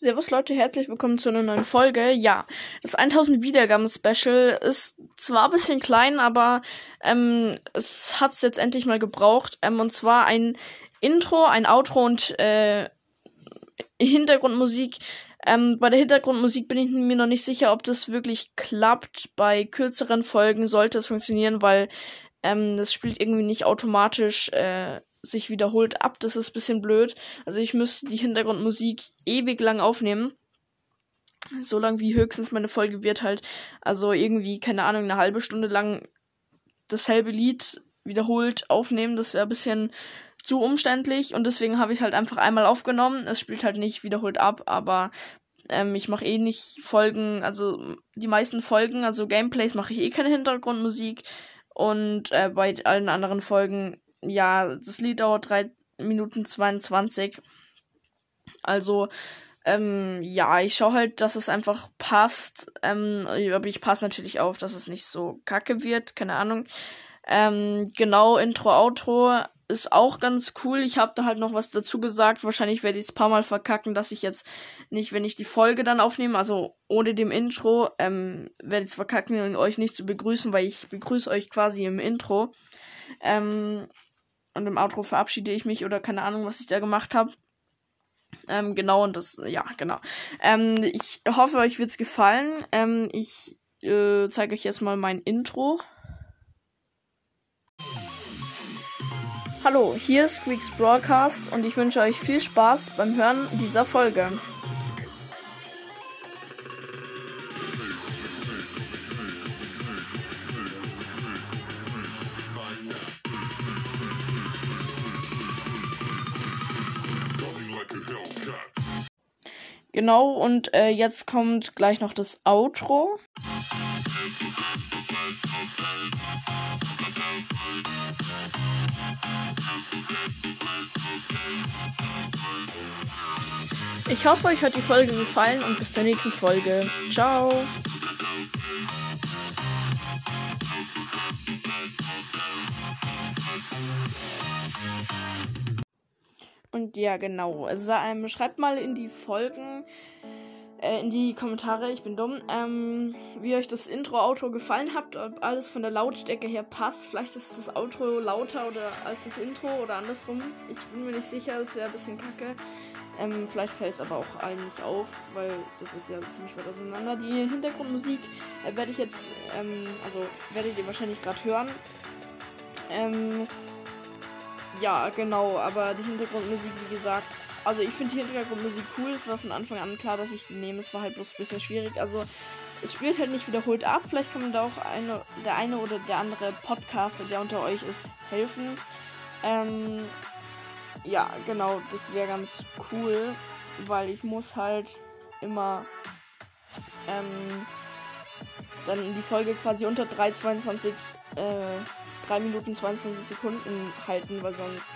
Servus Leute, herzlich willkommen zu einer neuen Folge. Ja, das 1000 Wiedergaben Special ist zwar ein bisschen klein, aber ähm, es hat es jetzt endlich mal gebraucht. Ähm, und zwar ein Intro, ein Outro und äh, Hintergrundmusik. Ähm, bei der Hintergrundmusik bin ich mir noch nicht sicher, ob das wirklich klappt. Bei kürzeren Folgen sollte es funktionieren, weil ähm, das spielt irgendwie nicht automatisch äh, sich wiederholt ab. Das ist ein bisschen blöd. Also ich müsste die Hintergrundmusik ewig lang aufnehmen. So lang wie höchstens meine Folge wird halt. Also irgendwie, keine Ahnung, eine halbe Stunde lang dasselbe Lied wiederholt aufnehmen. Das wäre ein bisschen zu umständlich und deswegen habe ich halt einfach einmal aufgenommen. Es spielt halt nicht wiederholt ab, aber ähm, ich mache eh nicht Folgen, also die meisten Folgen, also Gameplays mache ich eh keine Hintergrundmusik und äh, bei allen anderen Folgen ja, das Lied dauert 3 Minuten 22. Also, ähm, ja, ich schaue halt, dass es einfach passt. Ähm, aber ich passe natürlich auf, dass es nicht so kacke wird. Keine Ahnung. Ähm, genau, Intro, Outro ist auch ganz cool. Ich habe da halt noch was dazu gesagt. Wahrscheinlich werde ich es paar Mal verkacken, dass ich jetzt nicht, wenn ich die Folge dann aufnehme, also ohne dem Intro, ähm, werde ich es verkacken, euch nicht zu begrüßen, weil ich begrüße euch quasi im Intro. Ähm, und im Outro verabschiede ich mich oder keine Ahnung, was ich da gemacht habe. Ähm, genau, und das, ja, genau. Ähm, ich hoffe, euch wird's gefallen. Ähm, ich äh, zeige euch jetzt mal mein Intro. Hallo, hier ist Squeaks Broadcast und ich wünsche euch viel Spaß beim Hören dieser Folge. Genau, und äh, jetzt kommt gleich noch das Outro. Ich hoffe, euch hat die Folge gefallen und bis zur nächsten Folge. Ciao. Ja, genau. Also, ähm, schreibt mal in die Folgen, äh, in die Kommentare, ich bin dumm, ähm, wie euch das Intro-Outro gefallen hat, ob alles von der Lautstärke her passt. Vielleicht ist das Outro lauter oder als das Intro oder andersrum. Ich bin mir nicht sicher, das wäre ein bisschen kacke. Ähm, vielleicht fällt es aber auch allen nicht auf, weil das ist ja ziemlich weit auseinander. Die Hintergrundmusik äh, werde ich jetzt, ähm, also werdet ihr wahrscheinlich gerade hören. Ähm, ja, genau, aber die Hintergrundmusik, wie gesagt, also ich finde die Hintergrundmusik cool. Es war von Anfang an klar, dass ich die nehme. Es war halt bloß ein bisschen schwierig. Also es spielt halt nicht wiederholt ab. Vielleicht kann man da auch eine, der eine oder der andere Podcaster, der unter euch ist, helfen. Ähm, ja, genau, das wäre ganz cool, weil ich muss halt immer ähm, dann die Folge quasi unter 3,22 äh, 3 Minuten 22 Sekunden halten, weil sonst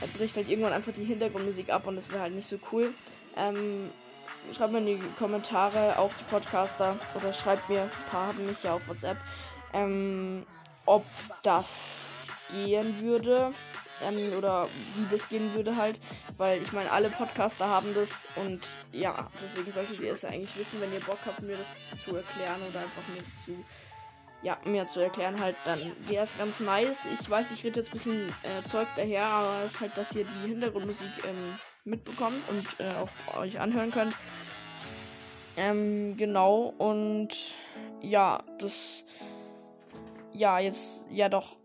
äh, bricht halt irgendwann einfach die Hintergrundmusik ab und das wäre halt nicht so cool. Ähm, schreibt mir in die Kommentare, auch die Podcaster, oder schreibt mir, ein paar haben mich ja auf WhatsApp, ähm, ob das gehen würde. Ähm, oder wie das gehen würde halt. Weil ich meine, alle Podcaster haben das und ja, deswegen solltet ihr es eigentlich wissen, wenn ihr Bock habt, mir das zu erklären oder einfach mir zu ja, mir zu erklären halt, dann wäre es ganz nice. Ich weiß, ich rede jetzt ein bisschen äh, Zeug daher, aber es ist halt, dass ihr die Hintergrundmusik ähm, mitbekommt und äh, auch euch anhören könnt. Ähm, genau, und ja, das. Ja, jetzt, ja doch.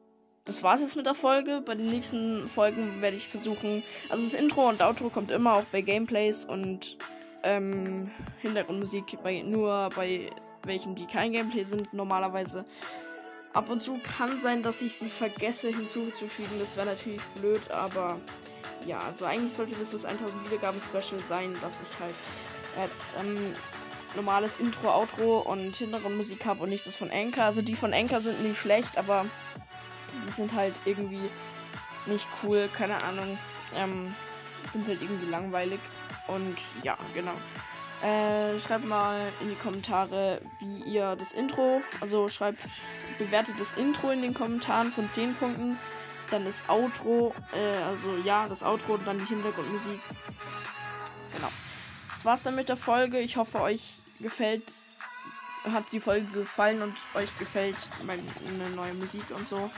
Das war's jetzt mit der Folge. Bei den nächsten Folgen werde ich versuchen. Also das Intro und Outro kommt immer auch bei Gameplays und ähm, Hintergrundmusik bei, nur bei welchen, die kein Gameplay sind, normalerweise. Ab und zu kann sein, dass ich sie vergesse hinzuzufügen. Das wäre natürlich blöd, aber ja, also eigentlich sollte das das 1000 Wiedergaben Special sein, dass ich halt jetzt ähm, normales Intro, Outro und Hintergrundmusik habe und nicht das von Anchor. Also die von Anchor sind nicht schlecht, aber die sind halt irgendwie nicht cool, keine Ahnung. Ähm, sind halt irgendwie langweilig. Und ja, genau. Äh, schreibt mal in die Kommentare, wie ihr das Intro, also schreibt, bewertet das Intro in den Kommentaren von 10 Punkten. Dann das Outro, äh, also ja, das Outro und dann die Hintergrundmusik. Genau. Das war's dann mit der Folge. Ich hoffe, euch gefällt, hat die Folge gefallen und euch gefällt meine neue Musik und so.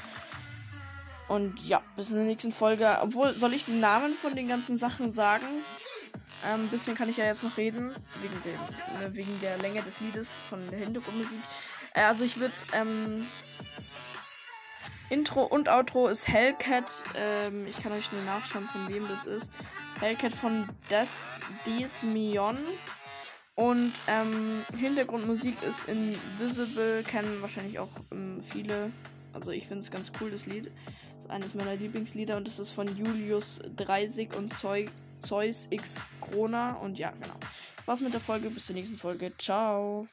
Und ja, bis in der nächsten Folge. Obwohl, soll ich die Namen von den ganzen Sachen sagen? Ähm, ein bisschen kann ich ja jetzt noch reden, wegen, dem, ne, wegen der Länge des Liedes, von der Hintergrundmusik. Äh, also ich würde, ähm, Intro und Outro ist Hellcat. Ähm, ich kann euch nur nachschauen, von wem das ist. Hellcat von Des, Des Mion. Und ähm, Hintergrundmusik ist Invisible, kennen wahrscheinlich auch ähm, viele. Also ich finde es ganz cool, das Lied. Das ist eines meiner Lieblingslieder und das ist von Julius Dreisig und Zeug Zeus X Krona. Und ja, genau. Was mit der Folge. Bis zur nächsten Folge. Ciao.